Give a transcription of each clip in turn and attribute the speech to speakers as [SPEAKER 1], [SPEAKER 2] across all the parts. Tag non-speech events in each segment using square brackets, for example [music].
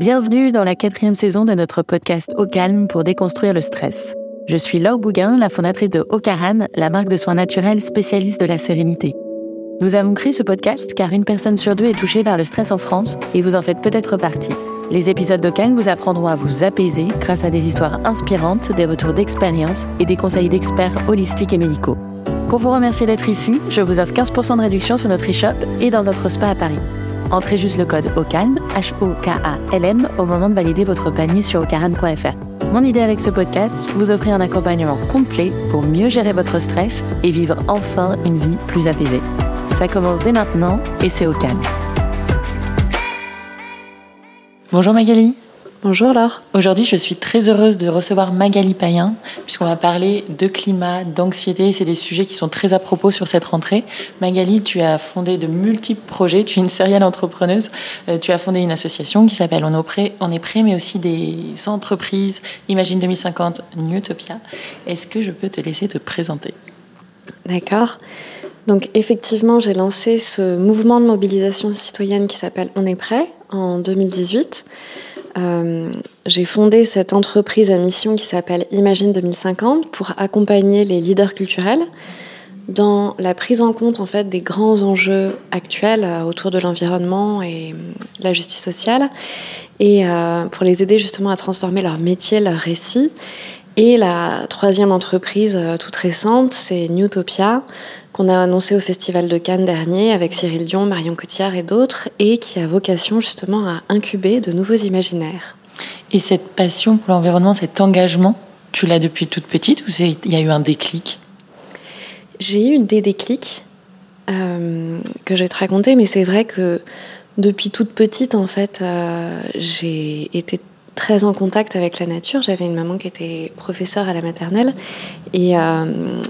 [SPEAKER 1] Bienvenue dans la quatrième saison de notre podcast Au calme pour déconstruire le stress. Je suis Laure Bouguin, la fondatrice de Ocaran, la marque de soins naturels spécialiste de la sérénité. Nous avons créé ce podcast car une personne sur deux est touchée par le stress en France et vous en faites peut-être partie. Les épisodes de Calme vous apprendront à vous apaiser grâce à des histoires inspirantes, des retours d'expérience et des conseils d'experts holistiques et médicaux. Pour vous remercier d'être ici, je vous offre 15% de réduction sur notre e-shop et dans notre spa à Paris. Entrez juste le code OCALM, H-O-K-A-L-M, au moment de valider votre panier sur ocaran.fr. Mon idée avec ce podcast, vous offrir un accompagnement complet pour mieux gérer votre stress et vivre enfin une vie plus apaisée. Ça commence dès maintenant et c'est au calme. Bonjour Magali.
[SPEAKER 2] Bonjour Laure.
[SPEAKER 1] Aujourd'hui, je suis très heureuse de recevoir Magali Payen, puisqu'on va parler de climat, d'anxiété. C'est des sujets qui sont très à propos sur cette rentrée. Magali, tu as fondé de multiples projets. Tu es une serial entrepreneuse. Euh, tu as fondé une association qui s'appelle On On est prêt, mais aussi des entreprises. Imagine 2050, Newtopia. Est-ce que je peux te laisser te présenter?
[SPEAKER 2] D'accord. Donc effectivement, j'ai lancé ce mouvement de mobilisation citoyenne qui s'appelle On est prêt en 2018. Euh, j'ai fondé cette entreprise à mission qui s'appelle Imagine 2050 pour accompagner les leaders culturels dans la prise en compte en fait des grands enjeux actuels euh, autour de l'environnement et de euh, la justice sociale et pour les aider justement à transformer leur métier, leur récit. Et la troisième entreprise toute récente, c'est Newtopia, qu'on a annoncé au Festival de Cannes dernier avec Cyril Dion, Marion Cotillard et d'autres, et qui a vocation justement à incuber de nouveaux imaginaires.
[SPEAKER 1] Et cette passion pour l'environnement, cet engagement, tu l'as depuis toute petite ou il y a eu un déclic?
[SPEAKER 2] J'ai eu des déclics euh, que je vais te raconter, mais c'est vrai que depuis toute petite, en fait, euh, j'ai été très en contact avec la nature. J'avais une maman qui était professeure à la maternelle et, euh,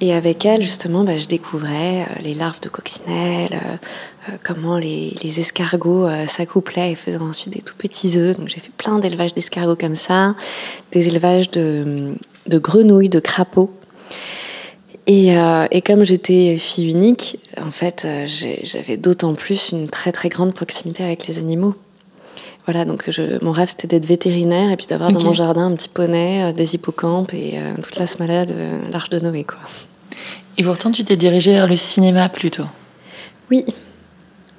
[SPEAKER 2] et avec elle, justement, bah, je découvrais euh, les larves de coccinelle, euh, comment les, les escargots s'accouplaient et faisaient ensuite des tout petits œufs. Donc j'ai fait plein d'élevages d'escargots comme ça, des élevages de, de grenouilles, de crapauds. Et, et, comme j'étais fille unique, en fait, j'avais d'autant plus une très très grande proximité avec les animaux. Voilà, donc je, mon rêve c'était d'être vétérinaire et puis d'avoir dans mon jardin un petit poney, euh, des hippocampes et euh, toute la smalade, euh, l'arche de Noé. Quoi.
[SPEAKER 1] Et pourtant, tu t'es dirigée vers le cinéma plutôt
[SPEAKER 2] Oui,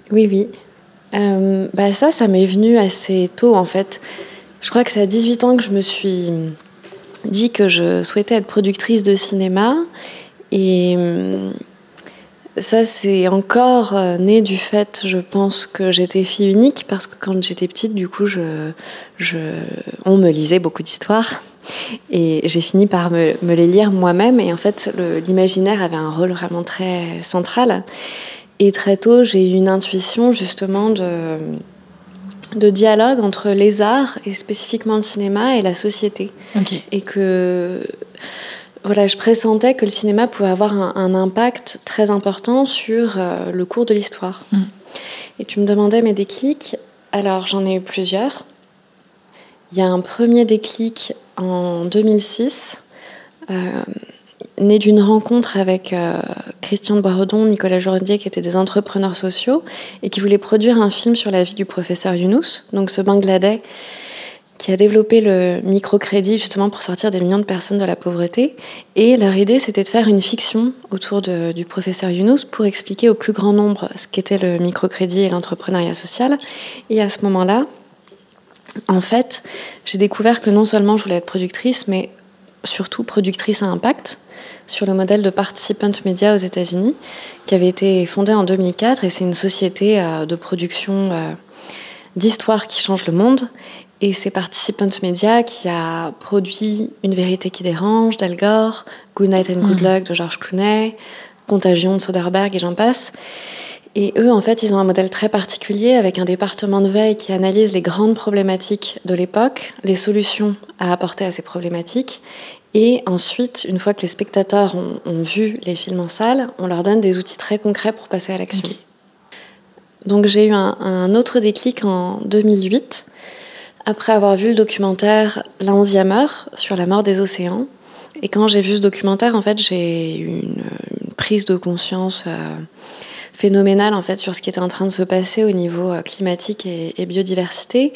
[SPEAKER 2] oui, oui. bah ça, ça m'est venu assez tôt en fait. Je crois que c'est à 18 ans que je me suis dit que je souhaitais être productrice de cinéma. Et ça, c'est encore euh, né du fait, je pense, que j'étais fille unique, parce que quand j'étais petite, du coup, je, je, on me lisait beaucoup d'histoires. Et j'ai fini par me, me, les lire moi-même. Et en fait, l'imaginaire avait un rôle vraiment très central. Et très tôt, j'ai eu une intuition, justement, de, de dialogue entre les arts, et spécifiquement le cinéma, et la société. Et que voilà, je pressentais que le cinéma pouvait avoir un, impact très important sur euh, le cours de l'histoire. Mm. Et tu me demandais mes déclics. Alors, j'en ai eu plusieurs. Il y a un premier déclic en 2006, euh, né d'une rencontre avec euh, Christian de Nicolas Jourdier, qui étaient des entrepreneurs sociaux et qui voulaient produire un film sur la vie du professeur Younous, donc ce Bangladais qui a développé le microcrédit justement pour sortir des millions de personnes de la pauvreté. Et leur idée, c'était de faire une fiction autour du professeur Younous pour expliquer au plus grand nombre ce qu'était le microcrédit et l'entrepreneuriat social. Et à ce moment-là, en fait, j'ai découvert que non seulement je voulais être productrice, mais surtout productrice à impact sur le modèle de Participant Media aux États-Unis, qui avait été fondé en 2004. Et c'est une société euh, de production euh, d'histoire qui change le monde. Et c'est Participant Media qui a produit Une vérité qui dérange d'Al Gore, Good Night and Good mm. Luck de George Clooney, Contagion de Soderbergh et j'en passe. Et eux, en fait, ils ont un modèle très particulier avec un département de veille qui analyse les grandes problématiques de l'époque, les solutions à apporter à ces problématiques. Et ensuite, une fois que les spectateurs ont, vu les films en salle, on leur donne des outils très concrets pour passer à l'action. Donc j'ai eu un, un, autre déclic en 2008 après avoir vu le documentaire La onzième heure sur la mort des océans. Et quand j'ai vu ce documentaire, en fait, j'ai eu une, prise de conscience euh, phénoménal en fait sur ce qui était en train de se passer au niveau climatique et, biodiversité.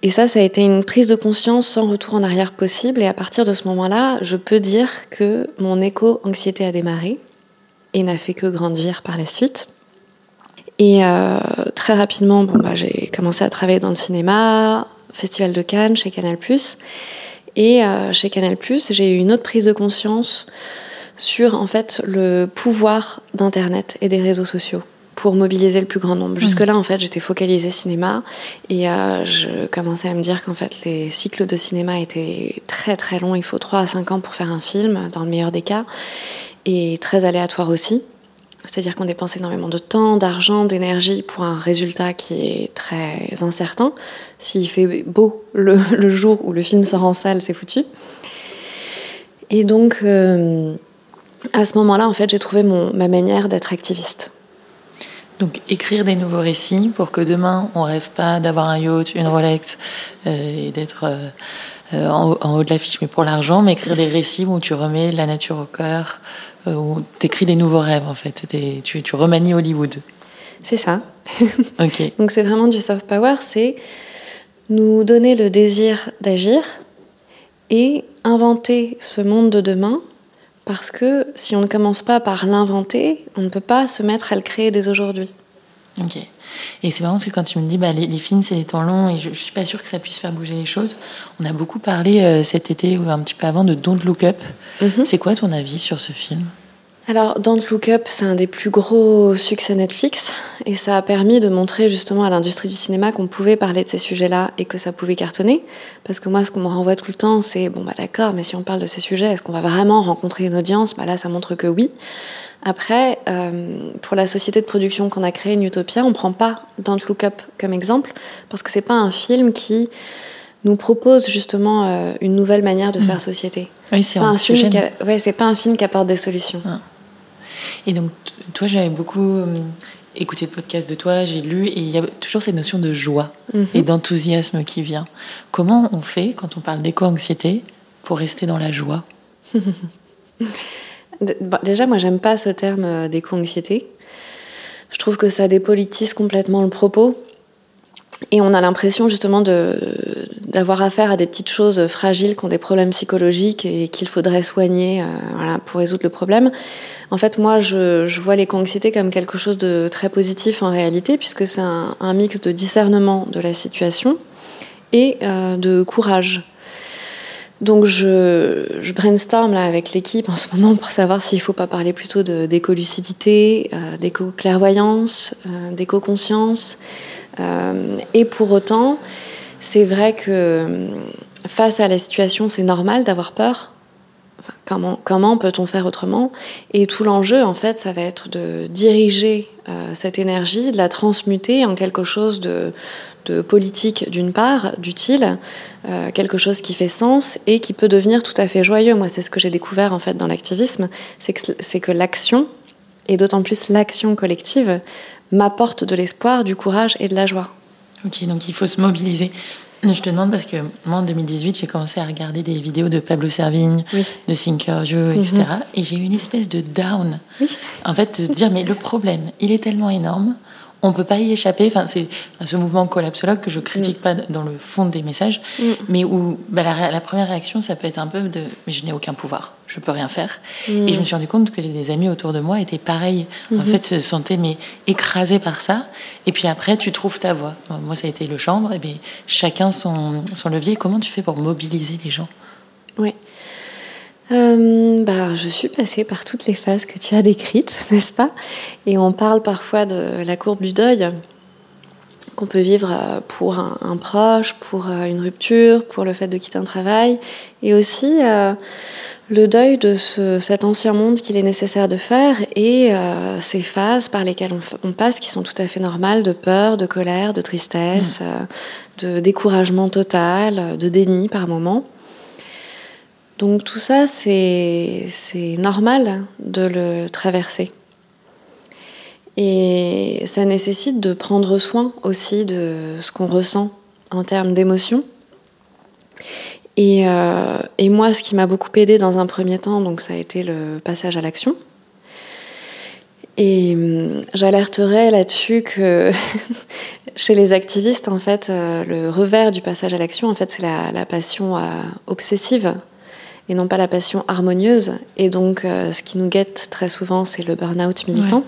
[SPEAKER 2] Et ça, ça a été une prise de conscience sans retour en arrière possible. Et à partir de ce moment-là, je peux dire que mon éco-anxiété a démarré et n'a fait que grandir par la suite. Et euh, très rapidement, bon, bah, j'ai commencé à travailler dans le cinéma, Festival de Cannes, chez Canal+. Et euh, chez Canal+, j'ai eu une autre prise de conscience sur en fait le pouvoir d'Internet et des réseaux sociaux pour mobiliser le plus grand nombre. Mmh. Jusque-là, en fait, j'étais focalisée cinéma et euh, je commençais à me dire qu'en fait, les cycles de cinéma étaient très très longs. Il faut 3 à 5 ans pour faire un film, dans le meilleur des cas, et très aléatoire aussi. C'est-à-dire qu'on dépense énormément de temps, d'argent, d'énergie pour un résultat qui est très incertain. S'il fait beau [laughs] le, jour où le film sort en salle, c'est foutu. Et donc, euh, à ce moment-là, en fait, j'ai trouvé mon, ma manière d'être activiste.
[SPEAKER 3] Donc écrire des nouveaux récits pour que demain on rêve pas d'avoir un yacht, une Rolex euh, et d'être euh, en, haut de l'affiche, mais pour l'argent, mais écrire des récits où tu remets la nature au cœur, où tu écris des nouveaux rêves en fait, tu, tu remanies Hollywood.
[SPEAKER 2] C'est ça. [laughs] ok. Donc c'est vraiment du soft power, c'est nous donner le désir d'agir et inventer ce monde de demain parce que si on ne commence pas par l'inventer, on ne peut pas se mettre à le créer dès aujourd'hui.
[SPEAKER 3] Ok. Et c'est marrant parce que quand tu me dis bah, les, films, c'est des temps longs et je, ne suis pas sûre que ça puisse faire bouger les choses. On a beaucoup parlé euh, cet été ou un petit peu avant de Don't Look Up. Mhm. C'est quoi ton avis sur ce film?
[SPEAKER 2] Alors, Don't Look Up, c'est un des plus gros succès Netflix et ça a permis de montrer justement à l'industrie du cinéma qu'on pouvait parler de ces sujets-là et que ça pouvait cartonner. Parce que moi, ce qu'on me renvoie tout le temps, c'est bon, bah d'accord, mais si on parle de ces sujets, est-ce qu'on va vraiment rencontrer une audience? Bah Là, ça montre que oui. Après, euh, pour la société de production qu'on a créée, Utopia, on ne prend pas Don't Look Up comme exemple parce que c'est pas un film qui nous propose justement euh, une nouvelle manière de faire mm. société.
[SPEAKER 3] Oui, c'est un, film.
[SPEAKER 2] Ouais, c'est pas un film qui apporte des solutions. Ah.
[SPEAKER 3] Et donc, toi, j'avais beaucoup euh, écouté le podcast de toi, j'ai lu, et il y a toujours cette notion de joie mhm. et d'enthousiasme qui vient. Comment on fait, quand on parle d'éco-anxiété, pour rester dans la joie? [laughs]
[SPEAKER 2] Déjà, moi, j'aime pas ce terme euh, d'éco-anxiété. Je trouve que ça dépolitise complètement le propos. Et on a l'impression justement d'avoir affaire à des petites choses fragiles qui ont des problèmes psychologiques et qu'il faudrait soigner euh, pour résoudre le problème. En fait, moi, je, vois l'éco-anxiété comme quelque chose de très positif en réalité, puisque c'est un, mix de discernement de la situation et euh, de courage. Donc je, je brainstorm là avec l'équipe en ce moment pour savoir s'il ne faut pas parler plutôt d'éco-lucidité, euh, d'éco-clairvoyance, d'éco-conscience. Euh, et pour autant, c'est vrai que euh, face à la situation, c'est normal d'avoir peur. comment, peut-on faire autrement? Et tout l'enjeu, en fait, ça va être de diriger euh, cette énergie, de la transmuter en quelque chose de, politique d'une part, d'utile, quelque chose qui fait sens et qui peut devenir tout à fait joyeux. Moi, c'est ce que j'ai découvert en fait dans l'activisme, c'est que l'action, et d'autant plus l'action collective, m'apporte de l'espoir, du courage et de la joie.
[SPEAKER 3] Ok, donc il faut se mobiliser. Je te demande parce que moi en 2018 j'ai commencé à regarder des vidéos de Pablo Servigne, de Thinker Joe, etc. Et j'ai eu une espèce de down. En fait, de se dire mais le problème, il est tellement énorme on peut pas y échapper. Enfin, c'est ce mouvement collapsologue que je critique mm. pas dans le fond des messages, mm. mais où bah, la, première réaction, ça peut être un peu de mais je n'ai aucun pouvoir, je peux rien faire. Mm. Et je me suis rendu compte que des amis autour de moi étaient pareils, en mm-hmm. fait, se sentaient mais écrasés par ça. Et puis après, tu trouves ta voix. Moi, ça a été le chambre, et bien chacun son, son levier. Comment tu fais pour mobiliser les gens?
[SPEAKER 2] Oui. Euh, bah, je suis passée par toutes les phases que tu as décrites, [laughs] n'est-ce pas? Et on parle parfois de la courbe du deuil qu'on peut vivre euh, pour un, proche, pour euh, une rupture, pour le fait de quitter un travail, et aussi le deuil de cet ancien monde qu'il est nécessaire de faire et ces phases par lesquelles on, passe qui sont tout à fait normales de peur, de colère, de tristesse, mmh. de découragement total, de déni par moments. Donc tout ça, c'est normal de le traverser. Et ça nécessite de prendre soin aussi de ce qu'on ressent en termes d'émotions. Et, euh, et, moi, ce qui m'a beaucoup aidé dans un premier temps, donc ça a été le passage à l'action. Et hum, j'alerterai là-dessus que [laughs] chez les activistes, en fait, euh, le revers du passage à l'action, en fait, c'est la, passion euh, obsessive et non pas la passion harmonieuse. Et donc, euh, ce qui nous guette très souvent, c'est le burn-out militant,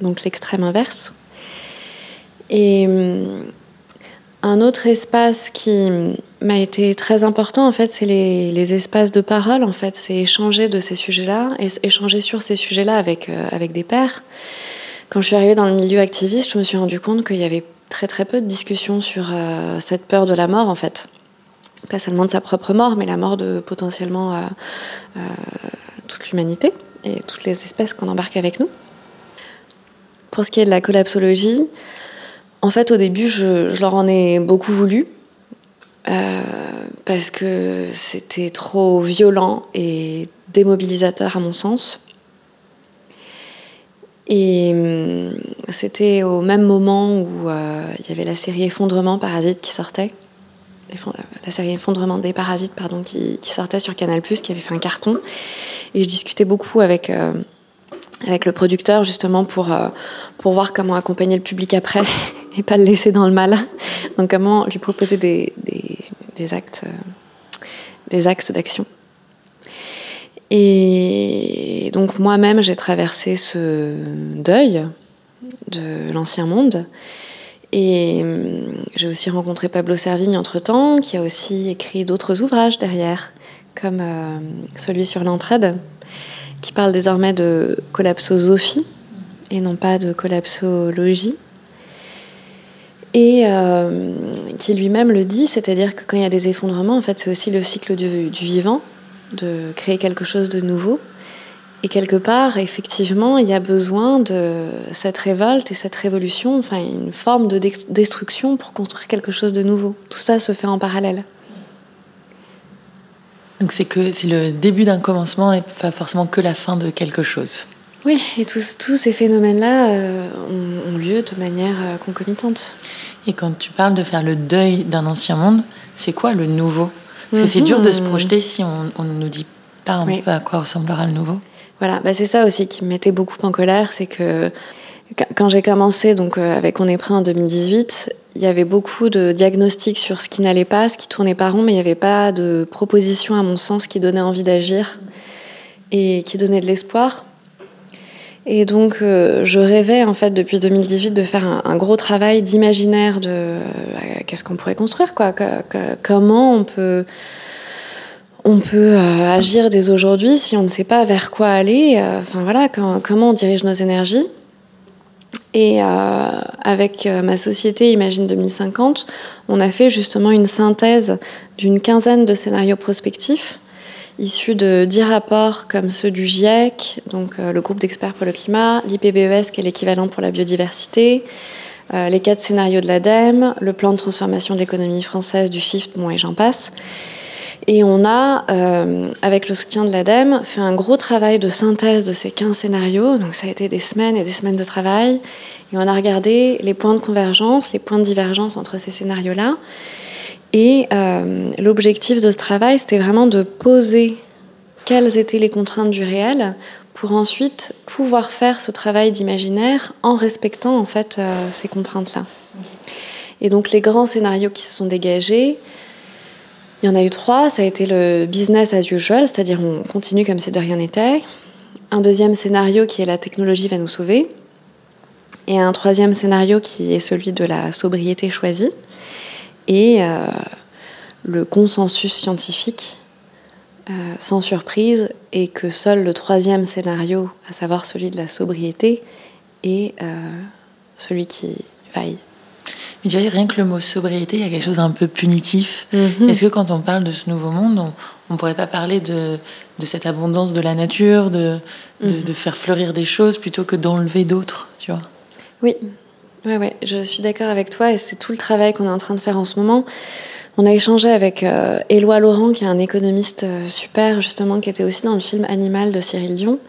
[SPEAKER 2] donc l'extrême inverse. Et un autre espace qui m'a été très important, en fait, c'est les, espaces de parole. En fait, c'est échanger de ces sujets-là, et échanger sur ces sujets-là avec, euh, avec des pairs. Quand je suis arrivée dans le milieu activiste, je me suis rendu compte qu'il y avait très très peu de discussions sur euh, cette peur de la mort, en fait. Pas seulement de sa propre mort, mais la mort de potentiellement euh, toute l'humanité et toutes les espèces qu'on embarque avec nous. Pour ce qui est de la collapsologie, en fait, au début, je, leur en ai beaucoup voulu. Euh, parce que c'était trop violent et démobilisateur à mon sens. Et hum, c'était au même moment où euh, il y avait la série Effondrement Parasite qui sortait. La série Effondrement des Parasites, pardon, qui, sortait sur Canal, qui avait fait un carton. Et je discutais beaucoup avec, euh, avec le producteur justement pour, pour voir comment accompagner le public après [laughs] et pas le laisser dans le mal. Donc comment lui proposer des, des, actes, euh, des axes d'action. Et donc moi-même, j'ai traversé ce deuil de l'ancien monde. Et hum, j'ai aussi rencontré Pablo Servigne entre-temps, qui a aussi écrit d'autres ouvrages derrière, comme euh, celui sur l'entraide, qui parle désormais de collapsosophie et non pas de collapsologie et euh, qui lui-même le dit, c'est-à-dire que quand il y a des effondrements, en fait, c'est aussi le cycle du, vivant, de créer quelque chose de nouveau. Et quelque part, effectivement, il y a besoin de cette révolte et cette révolution, enfin une forme de destruction pour construire quelque chose de nouveau. Tout ça se fait en parallèle.
[SPEAKER 1] Donc c'est que c'est le début d'un commencement et pas forcément que la fin de quelque chose.
[SPEAKER 2] Oui, et tous, tous ces phénomènes-là euh, ont, lieu de manière euh, concomitante.
[SPEAKER 1] Et quand tu parles de faire le deuil d'un ancien monde, c'est quoi le nouveau? C'est dur de se mhm. projeter si on ne nous dit pas un peu à quoi ressemblera le nouveau.
[SPEAKER 2] Voilà, bah c'est ça aussi qui me mettait beaucoup en colère, c'est que quand j'ai commencé donc euh, avec On est prêt en 2018, il y avait beaucoup de diagnostics sur ce qui n'allait pas, ce qui tournait pas rond, mais il n'y avait pas de propositions à mon sens qui donnaient envie d'agir et qui donnaient de l'espoir. Et donc, euh, je rêvais, en fait, depuis 2018, de faire un, gros travail d'imaginaire de euh, qu'est-ce qu'on pourrait construire, quoi. comment on peut, on peut euh, agir dès aujourd'hui si on ne sait pas vers quoi aller. Enfin, voilà, comment on dirige nos énergies. Et avec ma société Imagine 2050, on a fait justement une synthèse d'une quinzaine de scénarios prospectifs issus de dix rapports comme ceux du GIEC, donc euh, le groupe d'experts pour le climat, l'IPBES qui est l'équivalent pour la biodiversité, euh, les quatre scénarios de l'ADEME, le plan de transformation de l'économie française du Shift, bon et j'en passe. Et on a, euh, avec le soutien de l'ADEME, fait un gros travail de synthèse de ces 15 scénarios. Donc ça a été des semaines et des semaines de travail. Et on a regardé les points de convergence, les points de divergence entre ces scénarios-là. Et euh, l'objectif de ce travail, c'était vraiment de poser quelles étaient les contraintes du réel pour ensuite pouvoir faire ce travail d'imaginaire en respectant en fait euh, ces contraintes-là. Et donc les grands scénarios qui se sont dégagés, il y en a eu trois. Ça a été le business as usual, c'est-à-dire on continue comme si de rien n'était. Un deuxième scénario qui est la technologie va nous sauver. Et un troisième scénario qui est celui de la sobriété choisie et euh, le consensus scientifique, euh, sans surprise, est que seul le troisième scénario, à savoir celui de la sobriété, est euh, celui qui vaille.
[SPEAKER 1] Mais tu vois, rien que le mot sobriété, il y a quelque chose d'un peu punitif. Mhm. Est-ce que quand on parle de ce nouveau monde, on ne pourrait pas parler de, de, cette abondance de la nature, de, de, mhm. de faire fleurir des choses plutôt que d'enlever d'autres, tu vois?
[SPEAKER 2] Oui, Ouais, ouais, je suis d'accord avec toi et c'est tout le travail qu'on est en train de faire en ce moment. On a échangé avec euh, Éloi Laurent, qui est un économiste euh, super, justement, qui était aussi dans le film Animal de Cyril Dion.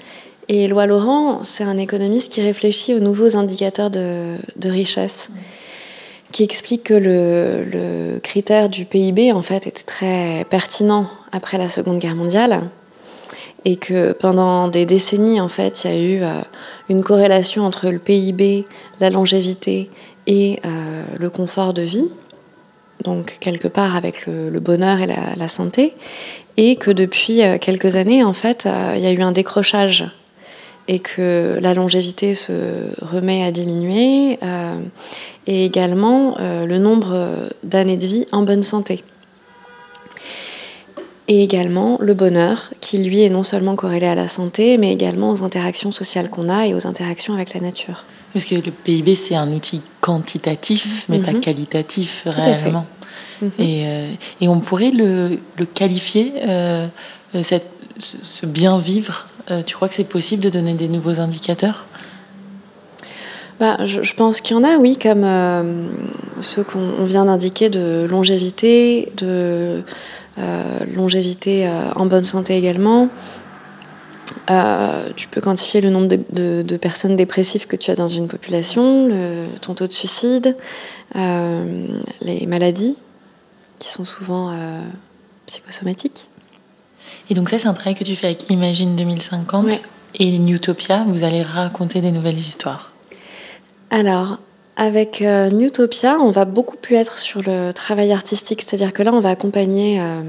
[SPEAKER 2] Et Éloi Laurent, c'est un économiste qui réfléchit aux nouveaux indicateurs de, richesse, qui explique que le, critère du PIB, en fait, était très pertinent après la Seconde Guerre mondiale et que pendant des décennies, en fait, il y a eu euh, une corrélation entre le PIB, la longévité et euh, le confort de vie, donc quelque part avec le, bonheur et la, santé, et que depuis euh, quelques années, en fait, il y a eu un décrochage et que la longévité se remet à diminuer, et également le nombre d'années de vie en bonne santé et également le bonheur, qui lui est non seulement corrélé à la santé, mais également aux interactions sociales qu'on a et aux interactions avec la nature.
[SPEAKER 1] Parce que le PIB, c'est un outil quantitatif, mais pas mhm. qualitatif réellement. Mhm. Et, euh, et, on pourrait le, le qualifier, euh, euh, cette, ce bien vivre. Tu crois que c'est possible de donner des nouveaux indicateurs?
[SPEAKER 2] Bah, je, pense qu'il y en a, oui, comme ceux qu'on vient d'indiquer de longévité, de euh, longévité euh, en bonne santé également. Euh, tu peux quantifier le nombre de, personnes dépressives que tu as dans une population, ton taux de suicide, les maladies qui sont souvent psychosomatiques.
[SPEAKER 1] Et donc ça, c'est un travail que tu fais avec Imagine 2050 et Newtopia. Vous allez raconter des nouvelles histoires.
[SPEAKER 2] Alors, avec euh, Newtopia, on va beaucoup plus être sur le travail artistique, c'est-à-dire que là, on va accompagner euh,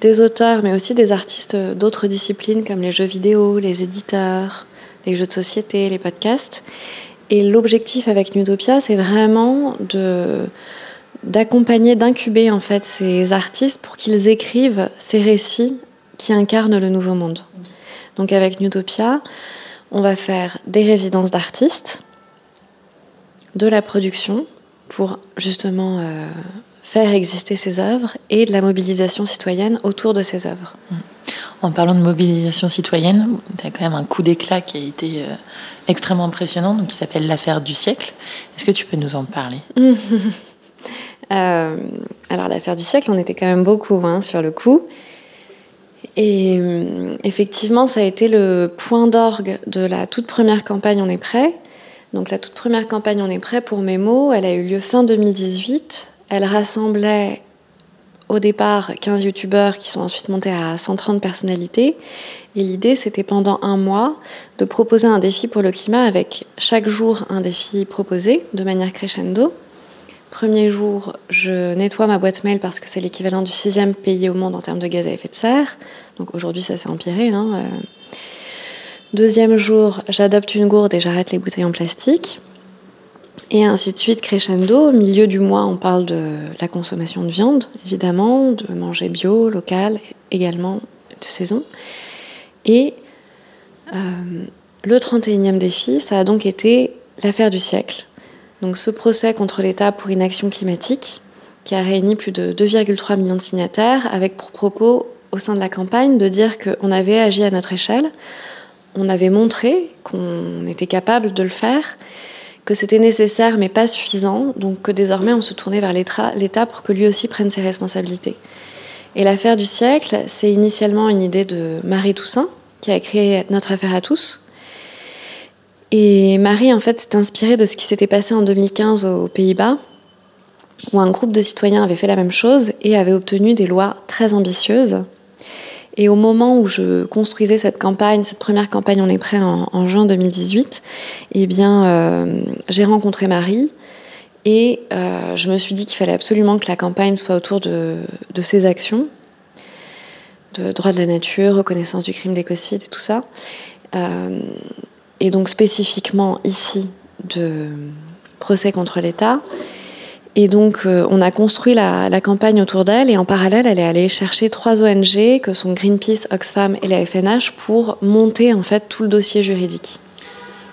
[SPEAKER 2] des auteurs, mais aussi des artistes d'autres disciplines comme les jeux vidéo, les éditeurs, les jeux de société, les podcasts. Et l'objectif avec Newtopia, c'est vraiment de d'accompagner, d'incuber en fait ces artistes pour qu'ils écrivent ces récits qui incarnent le nouveau monde. Donc avec Newtopia, on va faire des résidences d'artistes de la production pour justement euh, faire exister ces œuvres et de la mobilisation citoyenne autour de ces œuvres. Mmh.
[SPEAKER 1] En parlant de mobilisation citoyenne, tu as quand même un coup d'éclat qui a été euh, extrêmement impressionnant, donc qui s'appelle l'affaire du siècle. Est-ce que tu peux nous en parler? [laughs]
[SPEAKER 2] euh, Alors l'affaire du siècle, on était quand même beaucoup hein, sur le coup. Et effectivement, ça a été le point d'orgue de la toute première campagne On est prêt, donc la toute première campagne On est prêt pour mes mots, elle a eu lieu fin 2018. Elle rassemblait au départ 15 youtubeurs qui sont ensuite montés à 130 personnalités. Et l'idée, c'était pendant un mois de proposer un défi pour le climat avec chaque jour un défi proposé de manière crescendo. Premier jour, je nettoie ma boîte mail parce que c'est l'équivalent du sixième pays au monde en termes de gaz à effet de serre. Donc aujourd'hui, ça s'est empiré. Hein, euh, Deuxième jour, j'adopte une gourde et j'arrête les bouteilles en plastique. Et ainsi de suite, crescendo. Au milieu du mois, on parle de la consommation de viande, évidemment, de manger bio, local, également de saison. Et euh, le 31e défi, ça a donc été l'affaire du siècle. Donc ce procès contre l'État pour inaction climatique, qui a réuni plus de 2,3 millions de signataires, avec pour propos au sein de la campagne de dire qu'on avait agi à notre échelle on avait montré qu'on était capable de le faire, que c'était nécessaire mais pas suffisant, donc que désormais on se tournait vers l'État pour que lui aussi prenne ses responsabilités. Et l'affaire du siècle, c'est initialement une idée de Marie Toussaint, qui a créé Notre affaire à tous. Et Marie, en fait, s'est inspirée de ce qui s'était passé en 2015 aux Pays-Bas, où un groupe de citoyens avait fait la même chose et avait obtenu des lois très ambitieuses et au moment où je construisais cette campagne, cette première campagne On est prêt en, juin 2018, eh bien, euh, j'ai rencontré Marie et euh, je me suis dit qu'il fallait absolument que la campagne soit autour de, ces actions, de droit de la nature, reconnaissance du crime d'écocide et tout ça. Euh, et donc spécifiquement ici de procès contre l'État. Et donc, euh, on a construit la, campagne autour d'elle et en parallèle, elle est allée chercher trois ONG que sont Greenpeace, Oxfam et la FNH pour monter en fait tout le dossier juridique.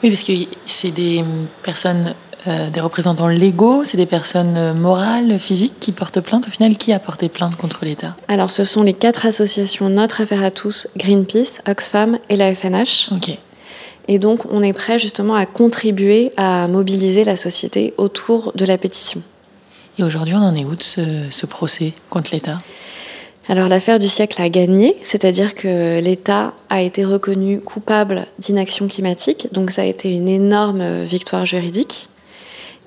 [SPEAKER 1] Oui, parce que c'est des personnes, euh, des représentants légaux, c'est des personnes euh, morales, physiques qui portent plainte. Au final, qui a porté plainte contre l'État?
[SPEAKER 2] Alors, ce sont les quatre associations Notre Affaire à tous, Greenpeace, Oxfam et la FNH.
[SPEAKER 1] Ok.
[SPEAKER 2] Et donc, on est prêt justement à contribuer à mobiliser la société autour de la pétition.
[SPEAKER 1] Et aujourd'hui, on en est où de ce, procès contre l'État?
[SPEAKER 2] Alors l'affaire du siècle a gagné, c'est-à-dire que l'État a été reconnu coupable d'inaction climatique, donc ça a été une énorme victoire juridique.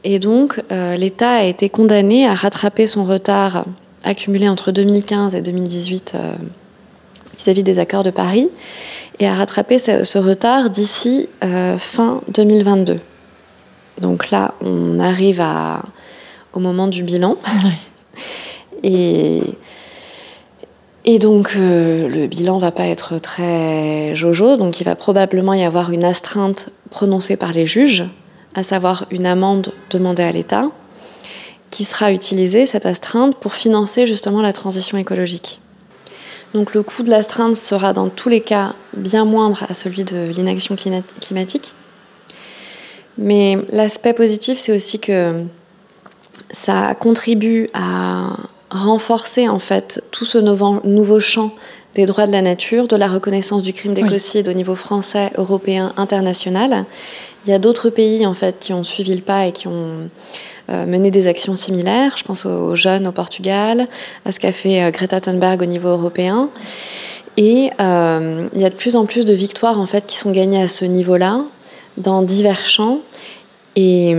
[SPEAKER 2] Et donc euh, l'État a été condamné à rattraper son retard accumulé entre 2015 et 2018 euh, vis-à-vis des accords de Paris et à rattraper ce, retard d'ici euh, fin 2022. Donc là, on arrive à, au moment du bilan. [laughs] et, et donc, euh, le bilan va pas être très jojo, donc il va probablement y avoir une astreinte prononcée par les juges, à savoir une amende demandée à l'État, qui sera utilisée, cette astreinte, pour financer justement la transition écologique. Donc le coût de l'astreinte sera dans tous les cas bien moindre à celui de l'inaction climatique. Mais l'aspect positif, c'est aussi que ça contribue à renforcer en fait tout ce nouveau champ des droits de la nature, de la reconnaissance du crime d'écocide au niveau français, européen, international. Il y a d'autres pays en fait qui ont suivi le pas et qui ont euh, mené des actions similaires. Je pense aux jeunes au Portugal, à ce qu'a fait euh, Greta Thunberg au niveau européen. Et euh, il y a de plus en plus de victoires en fait qui sont gagnées à ce niveau-là, dans divers champs. Et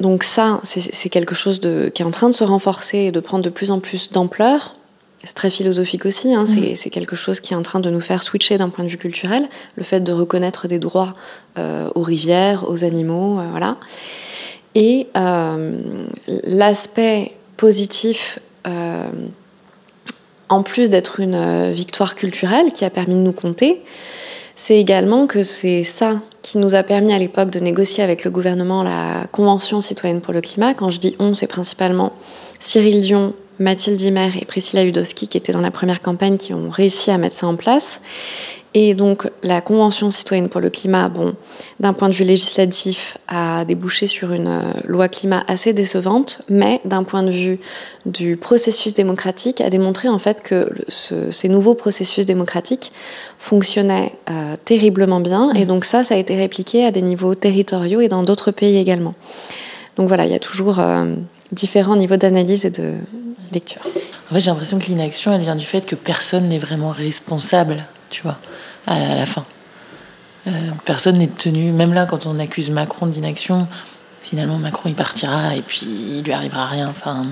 [SPEAKER 2] donc ça, c'est quelque chose de, qui est en train de se renforcer et de prendre de plus en plus d'ampleur. C'est très philosophique aussi, hein. mm. c'est quelque chose qui est en train de nous faire switcher d'un point de vue culturel, le fait de reconnaître des droits aux rivières, aux animaux, voilà. Et euh, l'aspect positif, euh, en plus d'être une euh, victoire culturelle qui a permis de nous compter, c'est également que c'est ça qui nous a permis à l'époque de négocier avec le gouvernement la Convention citoyenne pour le climat. Quand je dis on, c'est principalement Cyril Dion, Mathilde Dimer et Priscilla Ludowski qui étaient dans la première campagne qui ont réussi à mettre ça en place. Et donc la Convention citoyenne pour le climat, bon, d'un point de vue législatif, a débouché sur une euh, loi climat assez décevante, mais d'un point de vue du processus démocratique, a démontré en fait que ces nouveaux processus démocratiques fonctionnaient euh, terriblement bien. Et donc ça, ça a été répliqué à des niveaux territoriaux et dans d'autres pays également. Donc voilà, il y a toujours euh, différents niveaux d'analyse et de lecture.
[SPEAKER 3] En fait, j'ai l'impression que l'inaction, elle vient du fait que personne n'est vraiment responsable tu vois, à la fin. Euh, personne n'est tenu, même là, quand on accuse Macron d'inaction, finalement, Macron, il partira et puis il lui arrivera rien. Enfin...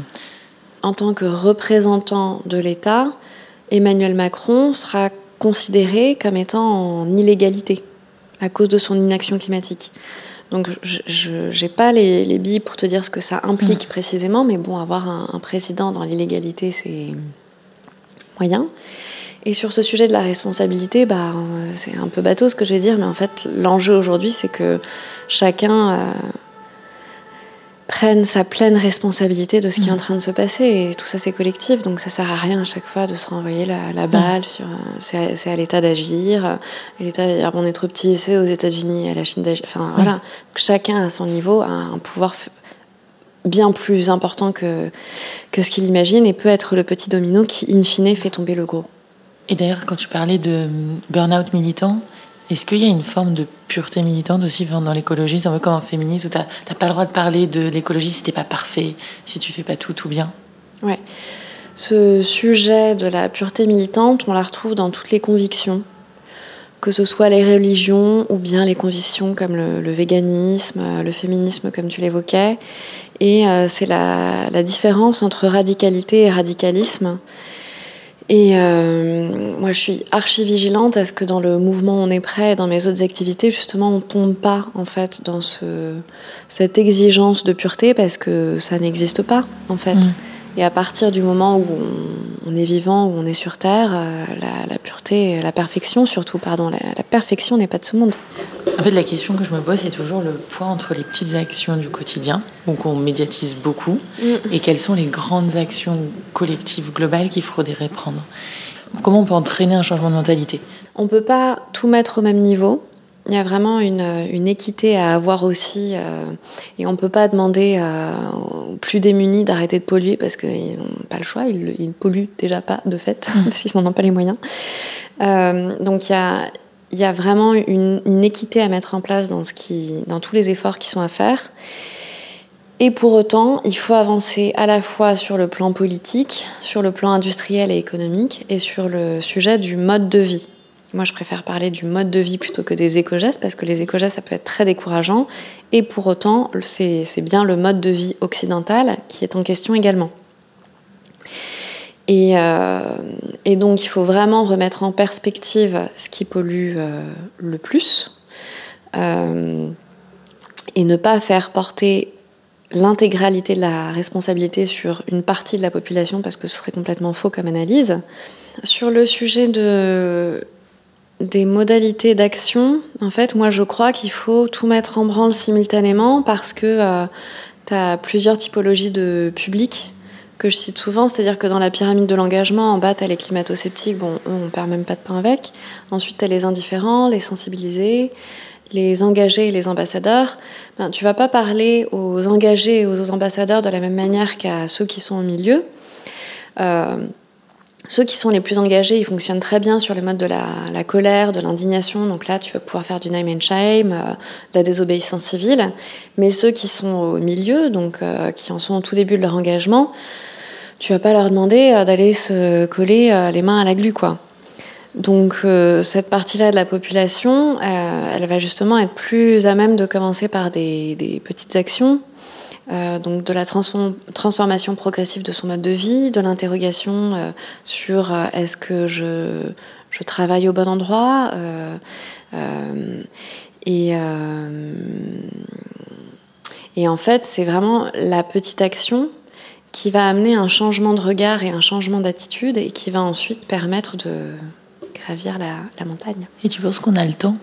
[SPEAKER 2] En tant que représentant de l'État, Emmanuel Macron sera considéré comme étant en illégalité à cause de son inaction climatique. Donc je n'ai pas les, billes pour te dire ce que ça implique précisément, mais bon, avoir un président dans l'illégalité, c'est moyen. Et sur ce sujet de la responsabilité, bah, c'est un peu bateau ce que je vais dire, mais en fait, l'enjeu aujourd'hui, c'est que chacun euh, prenne sa pleine responsabilité de ce qui est en mm. train de se passer. Et tout ça, c'est collectif, donc ça sert à rien à chaque fois de se renvoyer la, la balle. Sur, euh, c'est, à, l'État d'agir. L'État va dire on est trop petit, c'est aux États-Unis, à la Chine d'agir. Enfin, voilà. chacun à son niveau a un pouvoir bien plus important que, que ce qu'il imagine et peut être le petit domino qui, in fine, fait tomber le gros.
[SPEAKER 3] Et d'ailleurs, quand tu parlais de burn-out militant, est-ce qu'il y a une forme de pureté militante aussi dans l'écologie? C'est un peu comme un féminisme où tu n'as pas le droit de parler de l'écologie si t'es pas parfait, si tu fais pas tout tout bien?
[SPEAKER 2] Ouais. Ce sujet de la pureté militante, on la retrouve dans toutes les convictions, que ce soit les religions ou bien les convictions comme le, véganisme, le féminisme comme tu l'évoquais. Et euh, c'est la, différence entre radicalité et radicalisme et euh, moi, je suis archi vigilante à ce que dans le mouvement On est prêt, dans mes autres activités, justement, on tombe pas en fait dans ce, cette exigence de pureté parce que ça n'existe pas en fait. Mmh. Et à partir du moment où on, est vivant, où on est sur Terre, euh, la, pureté, la perfection surtout, pardon, la, perfection n'est pas de ce monde.
[SPEAKER 3] En fait, la question que je me pose, c'est toujours le poids entre les petites actions du quotidien, donc on médiatise beaucoup, mm. et quelles sont les grandes actions collectives globales qu'il faudrait prendre? Comment on peut entraîner un changement de mentalité?
[SPEAKER 2] On ne peut pas tout mettre au même niveau. Il y a vraiment une, équité à avoir aussi. Euh, et on ne peut pas demander euh, aux plus démunis d'arrêter de polluer parce qu'ils n'ont pas le choix. Ils ne polluent déjà pas de fait, mm. [laughs] parce qu'ils n'en ont pas les moyens. Euh, donc il y a, vraiment une, équité à mettre en place dans, ce qui, dans tous les efforts qui sont à faire. Et pour autant, il faut avancer à la fois sur le plan politique, sur le plan industriel et économique, et sur le sujet du mode de vie. Moi, je préfère parler du mode de vie plutôt que des éco-gestes, parce que les éco-gestes, ça peut être très décourageant. Et pour autant, c'est bien le mode de vie occidental qui est en question également. Et, et, donc il faut vraiment remettre en perspective ce qui pollue le plus et ne pas faire porter l'intégralité de la responsabilité sur une partie de la population parce que ce serait complètement faux comme analyse. Sur le sujet de, des modalités d'action, en fait, moi je crois qu'il faut tout mettre en branle simultanément parce que euh, tu as plusieurs typologies de publics que je cite souvent, c'est-à-dire que dans la pyramide de l'engagement, en bas, tu as les climato-sceptiques, bon, eux, on perd même pas de temps avec. Ensuite, tu as les indifférents, les sensibilisés les engagés et les ambassadeurs, ben, tu vas pas parler aux engagés et aux ambassadeurs de la même manière qu'à ceux qui sont au milieu. Euh, ceux qui sont les plus engagés, ils fonctionnent très bien sur les modes de la, colère, de l'indignation. Donc là, tu vas pouvoir faire du name and shame, euh, de la désobéissance civile. Mais ceux qui sont au milieu, donc euh, qui en sont au tout début de leur engagement, tu vas pas leur demander d'aller se coller les mains à la glu, quoi. Donc euh, cette partie-là de la population, euh, elle va justement être plus à même de commencer par des, petites actions, euh, donc de la transformation progressive de son mode de vie, de l'interrogation sur est-ce que je, travaille au bon endroit et, et en fait c'est vraiment la petite action qui va amener un changement de regard et un changement d'attitude et qui va ensuite permettre de gravir la, montagne.
[SPEAKER 3] Et tu penses qu'on a le temps?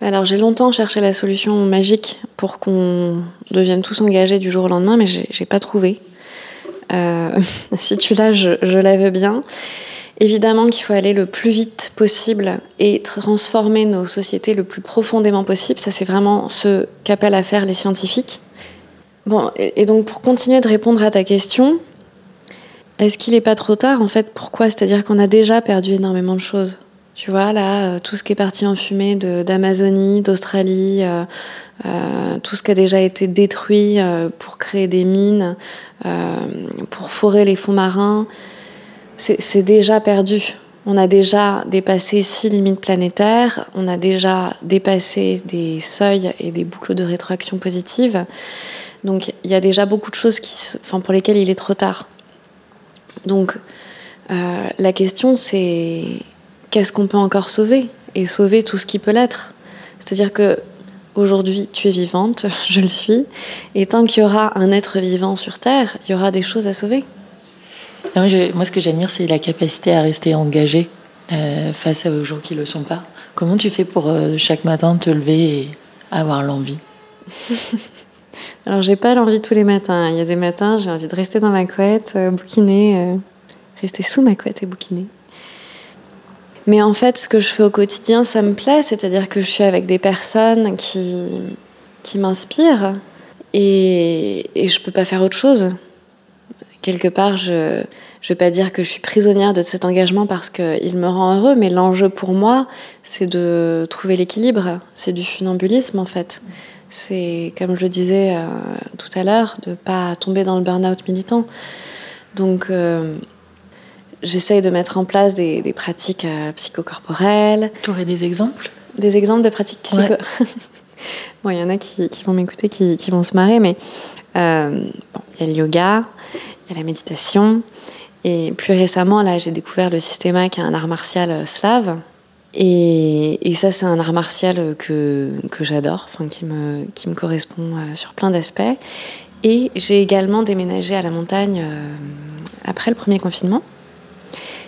[SPEAKER 2] Alors j'ai longtemps cherché la solution magique pour qu'on devienne tous engagés du jour au lendemain, mais j'ai pas trouvé. Euh, [laughs] si tu l'as, je, je la veux bien. Évidemment qu'il faut aller le plus vite possible et transformer nos sociétés le plus profondément possible. Ça, c'est vraiment ce qu'appellent à faire les scientifiques. Bon, et donc pour continuer de répondre à ta question, est-ce qu'il n'est pas trop tard En fait, pourquoi? C'est-à-dire qu'on a déjà perdu énormément de choses. Tu vois, là, euh, tout ce qui est parti en fumée d'Amazonie, d'Australie, euh, euh, tout ce qui a déjà été détruit pour créer des mines, pour forer les fonds marins, c'est déjà perdu. On a déjà dépassé six limites planétaires, on a déjà dépassé des seuils et des boucles de rétroaction positive. Donc il y a déjà beaucoup de choses qui, enfin, pour lesquelles il est trop tard. Donc la question c'est qu'est-ce qu'on peut encore sauver et sauver tout ce qui peut l'être. C'est-à-dire que aujourd'hui tu es vivante, [laughs] je le suis, et tant qu'il y aura un être vivant sur Terre, il y aura des choses à sauver.
[SPEAKER 3] moi, ce que j'admire, c'est la capacité à rester engagée euh, face aux gens qui ne le sont pas. Comment tu fais pour euh, chaque matin te lever et avoir l'envie? [laughs]
[SPEAKER 2] Alors, j'ai pas l'envie tous les matins. Il y a des matins, j'ai envie de rester dans ma couette, euh, bouquiner, rester sous ma couette et bouquiner. Mais en fait, ce que je fais au quotidien, ça me plaît, c'est-à-dire que je suis avec des personnes qui, qui m'inspirent et, et je peux pas faire autre chose. Quelque part, je ne vais pas dire que je suis prisonnière de cet engagement parce qu'il me rend heureux, mais l'enjeu pour moi, c'est de trouver l'équilibre. C'est du funambulisme en fait. C'est, comme je le disais euh, tout à l'heure, de pas tomber dans le burn-out militant. Donc, euh, j'essaye de mettre en place des, pratiques euh, psychocorporelles.
[SPEAKER 3] Tu aurais des exemples?
[SPEAKER 2] Des exemples de pratiques psycho... [laughs] bon, il y en a qui, vont m'écouter, qui, vont se marrer, mais euh, il y a le yoga, il y a la méditation, et plus récemment, là, j'ai découvert le systéma, qui est un art martial euh, slave. Et, et ça, c'est un art martial que, que j'adore, enfin, qui, me, qui me correspond sur plein d'aspects. Et j'ai également déménagé à la montagne après le premier confinement.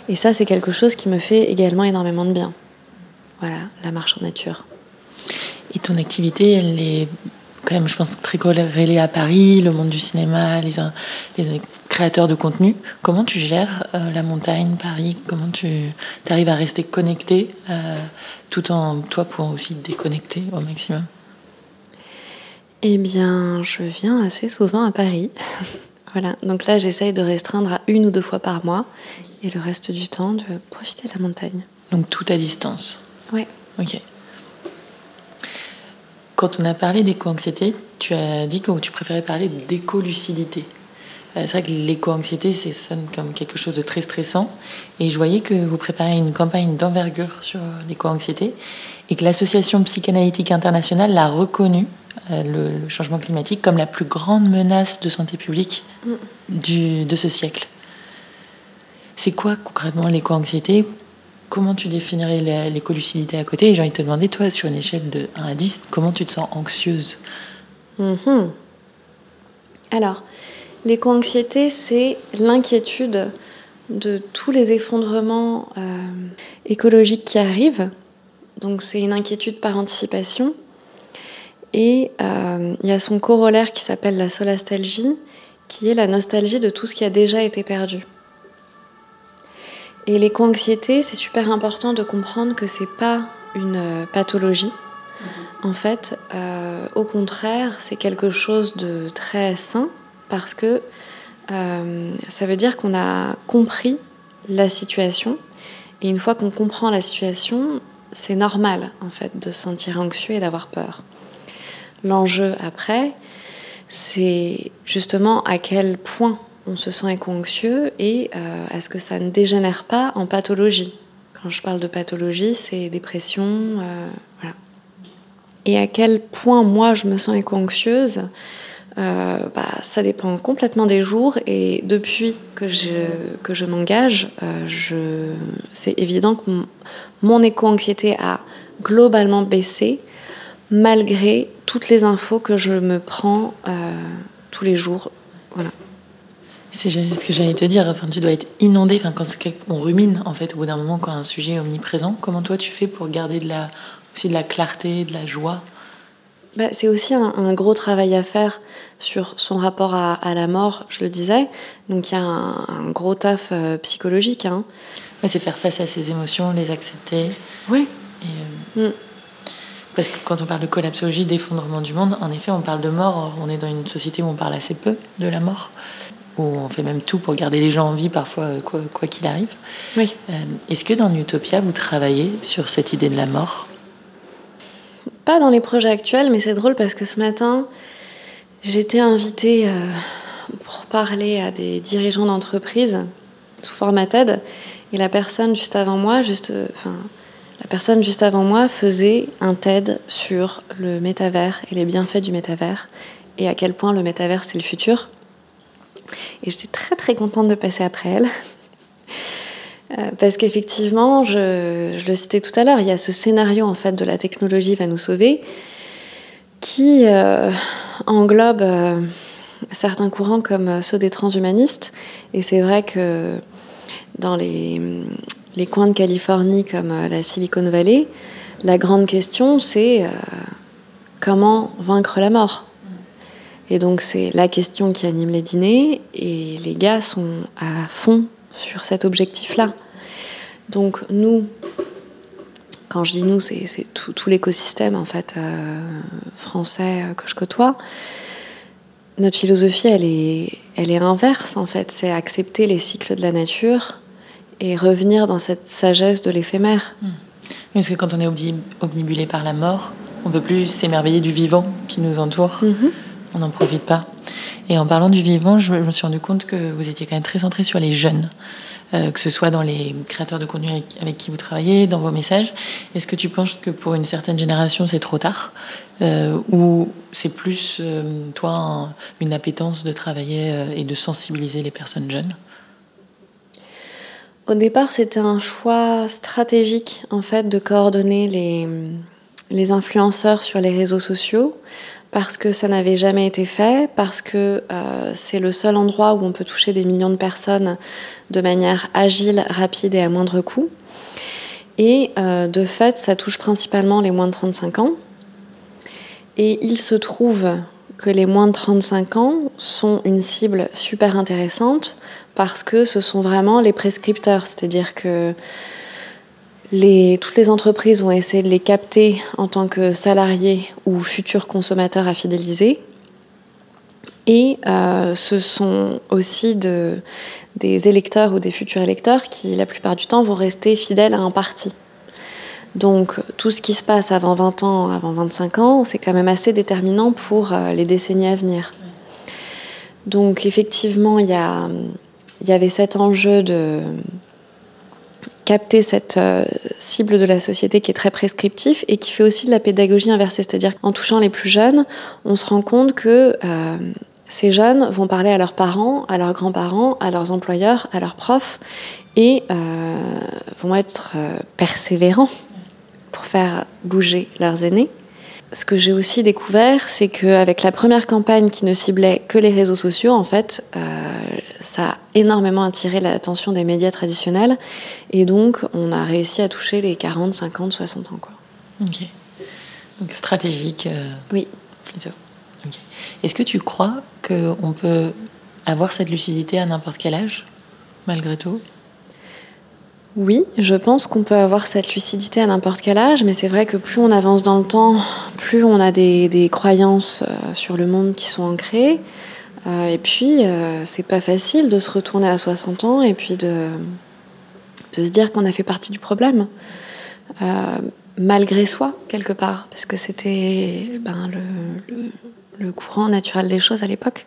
[SPEAKER 2] Et ça, c'est quelque chose qui me fait également énormément de bien. Voilà, la marche en nature.
[SPEAKER 3] Et ton activité, elle est quand même, je pense, très corrélée à Paris, le monde du cinéma, les, les créateurs de contenu. Comment tu gères euh, la montagne, Paris? Comment tu arrives à rester connecté euh, tout en, toi, pour aussi déconnecter au maximum?
[SPEAKER 2] Eh bien, je viens assez souvent à Paris. [laughs] voilà, donc là, j'essaye de restreindre à une ou deux fois par mois et le reste du temps de profiter de la montagne.
[SPEAKER 3] Donc tout à distance
[SPEAKER 2] Oui.
[SPEAKER 3] Ok. Quand on a parlé d'éco-anxiété, tu as dit que tu préférais parler d'éco-lucidité. Euh, c'est vrai que l'éco-anxiété, ça sonne comme quelque chose de très stressant. Et je voyais que vous préparez une campagne d'envergure sur l'éco-anxiété et que l'Association psychanalytique internationale l'a reconnu, euh, le, changement climatique, comme la plus grande menace de santé publique mm. du, de ce siècle. C'est quoi concrètement l'éco-anxiété Comment tu définirais l'éco-lucidité à côté? Et j'ai envie de te demander, toi, sur une échelle de 1 à 10, comment tu te sens anxieuse?
[SPEAKER 2] Mhm. Alors, l'éco-anxiété, c'est l'inquiétude de tous les effondrements euh, écologiques qui arrivent. Donc c'est une inquiétude par anticipation. Et euh, il y a son corollaire qui s'appelle la solastalgie, qui est la nostalgie de tout ce qui a déjà été perdu. Et l'éco-anxiété, c'est super important de comprendre que c'est pas une euh, pathologie. En fait, au contraire, c'est quelque chose de très sain parce que euh, ça veut dire qu'on a compris la situation. Et une fois qu'on comprend la situation, c'est normal en fait de se sentir anxieux et d'avoir peur. L'enjeu après, c'est justement à quel point on se sent éco-anxieux et euh, est-ce que ça ne dégénère pas en pathologie? Quand je parle de pathologie, c'est dépression, euh. Et à quel point moi je me sens éco-anxieuse, euh, bah, ça dépend complètement des jours et depuis que je, que je m'engage, euh, c'est évident que mon, éco-anxiété a globalement baissé malgré toutes les infos que je me prends tous les jours. Voilà.
[SPEAKER 3] C'est ce que j'allais te dire. Enfin, tu dois être inondé. Enfin, quand on rumine, en fait, au bout d'un moment, quand un sujet est omniprésent, comment toi tu fais pour garder de la, aussi de la clarté, de la joie?
[SPEAKER 2] Bah, c'est aussi un, gros travail à faire sur son rapport à, la mort, je le disais. Donc il y a un, gros taf euh, psychologique. Hein.
[SPEAKER 3] c'est faire face à ses émotions, les accepter.
[SPEAKER 2] Oui.
[SPEAKER 3] Euh, mm. Parce que quand on parle de collapsologie, d'effondrement du monde, en effet, on parle de mort. On est dans une société où on parle assez peu de la mort, où on fait même tout pour garder les gens en vie, parfois, euh, quoi qu'il arrive.
[SPEAKER 2] Oui.
[SPEAKER 3] Est-ce que dans Utopia, vous travaillez sur cette idée de la mort?
[SPEAKER 2] Pas dans les projets actuels, mais c'est drôle parce que ce matin, j'étais invitée euh, pour parler à des dirigeants d'entreprise sous format TED, et la personne juste avant moi, juste, euh, enfin, la personne juste avant moi faisait un TED sur le métavers et les bienfaits du métavers et à quel point le métavers c'est le futur. Et j'étais très très contente de passer après elle. Euh, parce qu'effectivement, je, le citais tout à l'heure, il y a ce scénario en fait de la technologie va nous sauver qui euh, englobe euh, certains courants comme ceux des transhumanistes. Et c'est vrai que dans les, les, coins de Californie comme la Silicon Valley, la grande question c'est comment vaincre la mort. Et donc c'est la question qui anime les dîners et les gars sont à fond sur cet objectif-là. Donc nous, quand je dis nous, c'est tout, l'écosystème en fait euh, français euh, que je côtoie. Notre philosophie, elle est, elle est inverse en fait. C'est accepter les cycles de la nature et revenir dans cette sagesse de l'éphémère.
[SPEAKER 3] Hmm. Parce que quand on est omnibulé par la mort, on peut plus s'émerveiller du vivant qui nous entoure. Mhm. On n'en profite pas. Et en parlant du vivant, je me suis rendu compte que vous étiez quand même très centré sur les jeunes, euh, que ce soit dans les créateurs de contenu avec, qui vous travaillez, dans vos messages. Est-ce que tu penses que pour une certaine génération, c'est trop tard euh, Ou c'est plus, euh, toi, une appétence de travailler et de sensibiliser les personnes jeunes?
[SPEAKER 2] Au départ, c'était un choix stratégique, en fait, de coordonner les, les influenceurs sur les réseaux sociaux parce que ça n'avait jamais été fait, parce que euh, c'est le seul endroit où on peut toucher des millions de personnes de manière agile, rapide et à moindre coût. Et euh, de fait, ça touche principalement les moins de 35 ans. Et il se trouve que les moins de 35 ans sont une cible super intéressante parce que ce sont vraiment les prescripteurs, c'est-à-dire que toutes les entreprises ont essayé de les capter en tant que salariés ou futurs consommateurs à fidéliser. Et euh, ce sont aussi des électeurs ou des futurs électeurs qui, la plupart du temps, vont rester fidèles à un parti. Donc tout ce qui se passe avant 20 ans, avant 25 ans, c'est quand même assez déterminant pour euh, les décennies à venir. Donc effectivement, il y avait cet enjeu de, capter cette euh, cible de la société qui est très prescriptif et qui fait aussi de la pédagogie inversée. C'est-à-dire qu'en touchant les plus jeunes, on se rend compte que euh, ces jeunes vont parler à leurs parents, à leurs grands-parents, à leurs employeurs, à leurs profs, et euh, vont être persévérants pour faire bouger leurs aînés. Ce que j'ai aussi découvert, c'est qu'avec la première campagne qui ne ciblait que les réseaux sociaux, en fait, euh, ça a énormément attiré l'attention des médias traditionnels. Et donc, on a réussi à toucher les 40, 50, 60 ans. Quoi.
[SPEAKER 3] Ok. Donc stratégique.
[SPEAKER 2] oui.
[SPEAKER 3] Plutôt. Est-ce que tu crois qu'on peut avoir cette lucidité à n'importe quel âge, malgré tout?
[SPEAKER 2] Oui, je pense qu'on peut avoir cette lucidité à n'importe quel âge, mais c'est vrai que plus on avance dans le temps, plus on a des, croyances euh, sur le monde qui sont ancrées. Euh, et puis, euh, c'est pas facile de se retourner à 60 ans et puis de, se dire qu'on a fait partie du problème. malgré soi, quelque part, parce que c'était ben, le, le courant naturel des choses à l'époque.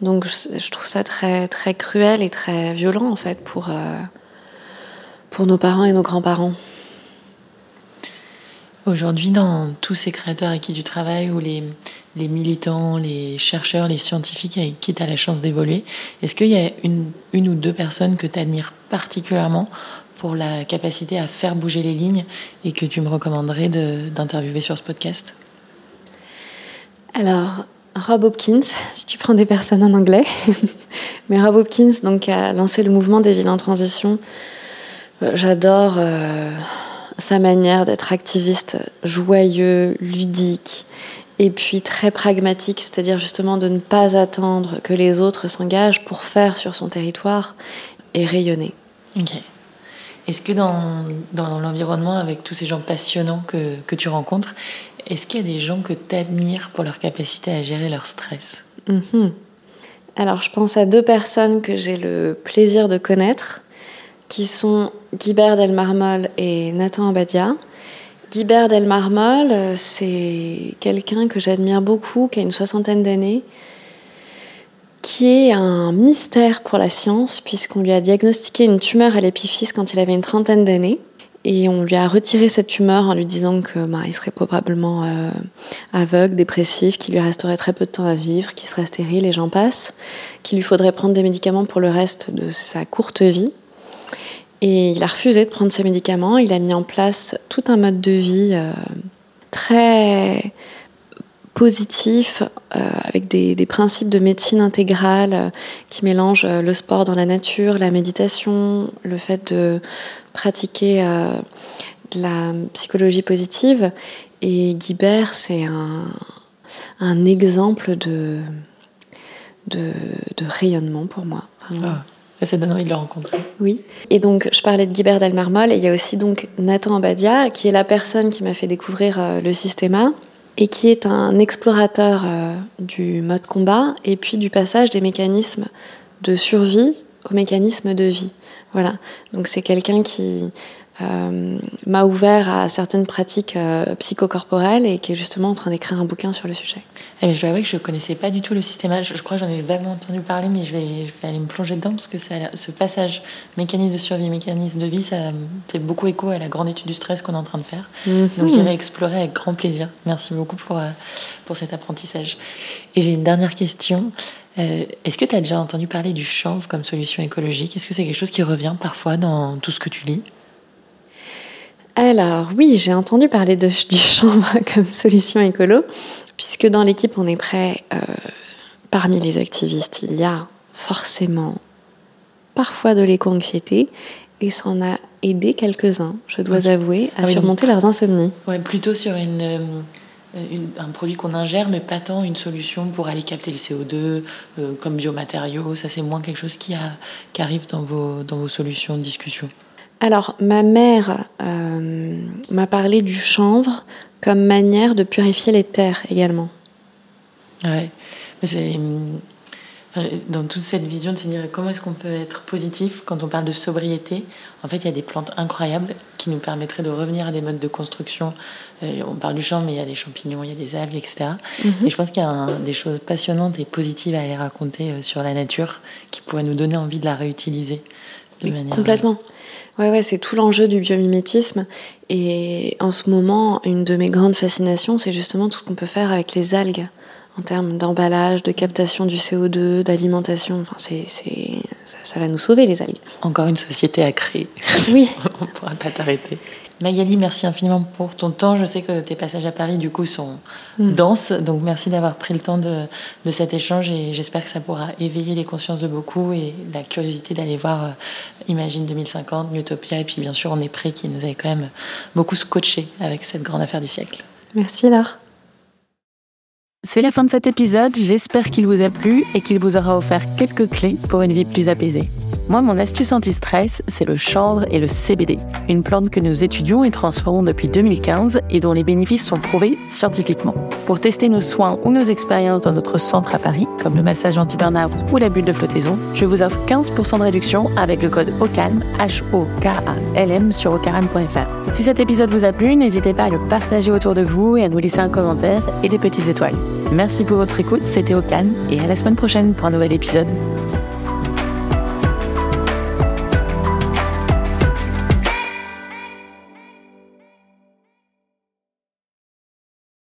[SPEAKER 2] Donc je, trouve ça très, très cruel et très violent en fait pour, euh, pour nos parents et nos grands-parents.
[SPEAKER 3] Aujourd'hui, dans tous ces créateurs avec qui tu travailles, ou les, les militants, les chercheurs, les scientifiques avec qui tu as la chance d'évoluer, est-ce qu'il y a une, une ou deux personnes que tu admires particulièrement pour la capacité à faire bouger les lignes et que tu me recommanderais d'interviewer sur ce podcast?
[SPEAKER 2] Alors, Rob Hopkins, [laughs] si tu prends des personnes en anglais. [laughs] Mais Rob Hopkins donc, a lancé le mouvement des villes en transition. Euh, j'adore euh, sa manière d'être activiste, joyeux, ludique, et puis très pragmatique, c'est-à-dire justement de ne pas attendre que les autres s'engagent pour faire sur son territoire et rayonner.
[SPEAKER 3] Ok. Est-ce que dans, dans l'environnement, avec tous ces gens passionnants que, que tu rencontres, est-ce qu'il y a des gens que tu admires pour leur capacité à gérer leur stress?
[SPEAKER 2] Mhm. Alors, je pense à deux personnes que j'ai le plaisir de connaître, qui sont Guibert Delmarmol et Nathan Abadia. Guibert Delmarmol, c'est quelqu'un que j'admire beaucoup, qui a une soixantaine d'années, qui est un mystère pour la science, puisqu'on lui a diagnostiqué une tumeur à l'épiphyse quand il avait une trentaine d'années. Et on lui a retiré cette tumeur en lui disant que bah, il serait probablement euh, aveugle, dépressif, qu'il lui resterait très peu de temps à vivre, qu'il serait stérile et j'en passe, qu'il lui faudrait prendre des médicaments pour le reste de sa courte vie. Et il a refusé de prendre ces médicaments. Il a mis en place tout un mode de vie euh, très positif, euh, avec des, principes de médecine intégrale euh, qui mélangent le sport dans la nature, la méditation, le fait de pratiquer la psychologie positive. Et Guibert, c'est un, exemple de, de, rayonnement pour moi.
[SPEAKER 3] Ça donne envie de le rencontrer.
[SPEAKER 2] Oui. Et donc, je parlais de Guibert Delmarmol, et il y a aussi donc Nathan Abadia, qui est la personne qui m'a fait découvrir le système et qui est un explorateur euh, du mode combat et puis du passage des mécanismes de survie aux mécanismes de vie. Voilà. Donc c'est quelqu'un qui euh, m'a ouvert à certaines pratiques euh, psychocorporelles et qui est justement en train d'écrire un bouquin sur le sujet.
[SPEAKER 3] Eh je dois avouer que je ne connaissais pas du tout le système. Je, je crois que j'en ai vaguement entendu parler, mais je vais, je vais aller me plonger dedans parce que ça, ce passage mécanisme de survie, mécanisme de vie, ça fait beaucoup écho à la grande étude du stress qu'on est en train de faire. Mhm. Donc j'irai explorer avec grand plaisir. Merci beaucoup pour, euh, pour cet apprentissage. Et j'ai une dernière question. Est-ce que tu as déjà entendu parler du chanvre comme solution écologique? Est-ce que c'est quelque chose qui revient parfois dans tout ce que tu lis?
[SPEAKER 2] Alors oui, j'ai entendu parler de, [laughs] du chanvre comme solution écolo, puisque dans l'équipe on est prêt, euh, parmi les activistes, il y a forcément parfois de l'éco-anxiété, et ça en a aidé quelques-uns, je dois avouer, à ah surmonter leurs insomnies.
[SPEAKER 3] Ouais, plutôt sur euh, une, un produit qu'on ingère, mais pas tant une solution pour aller capter le CO2 euh, comme biomatériaux. Ça, c'est moins quelque chose qui, a, qui arrive dans vos, dans vos solutions de discussion.
[SPEAKER 2] Alors, ma mère euh, m'a parlé du chanvre comme manière de purifier les terres également.
[SPEAKER 3] Ouais, mais c'est dans toute cette vision de se dire comment est-ce qu'on peut être positif quand on parle de sobriété? En fait, il y a des plantes incroyables qui nous permettraient de revenir à des modes de construction. Euh, on parle du chanvre, mais il y a des champignons, il y a des algues, etc. Mhm. Et je pense qu'il y a des choses passionnantes et positives à aller raconter euh, sur la nature qui pourraient nous donner envie de la réutiliser de manière
[SPEAKER 2] complètement. Ouais, ouais, c'est tout l'enjeu du biomimétisme. Et en ce moment, une de mes grandes fascinations, c'est justement tout ce qu'on peut faire avec les algues. en termes d'emballage, de captation du CO2, d'alimentation. Enfin, c'est, ça, ça, va nous sauver les algues.
[SPEAKER 3] Encore une société à créer.
[SPEAKER 2] Oui. [laughs]
[SPEAKER 3] On ne pourra pas t'arrêter. Magali, merci infiniment pour ton temps. Je sais que tes passages à Paris, du coup, sont mm. denses. Donc, merci d'avoir pris le temps de, de cet échange et j'espère que ça pourra éveiller les consciences de beaucoup et la curiosité d'aller voir euh, Imagine 2050, Utopia. Et puis, bien sûr, on est prêt qui nous avait quand même beaucoup scotché avec cette grande affaire du siècle.
[SPEAKER 2] Merci, Laure.
[SPEAKER 1] C'est la fin de cet épisode, j'espère qu'il vous a plu et qu'il vous aura offert quelques clés pour une vie plus apaisée. Moi, mon astuce anti-stress, c'est le chanvre et le CBD, une plante que nous étudions et transformons depuis 2015 et dont les bénéfices sont prouvés scientifiquement. Pour tester nos soins ou nos expériences dans notre centre à Paris, comme le massage anti-burnout ou la bulle de flottaison, je vous offre 15% de réduction avec le code OCALM, H-O-K-A-L-M sur ocaran.fr. Si cet épisode vous a plu, n'hésitez pas à le partager autour de vous et à nous laisser un commentaire et des petites étoiles. Merci pour votre écoute, c'était Ocalm et à la semaine prochaine pour un nouvel épisode.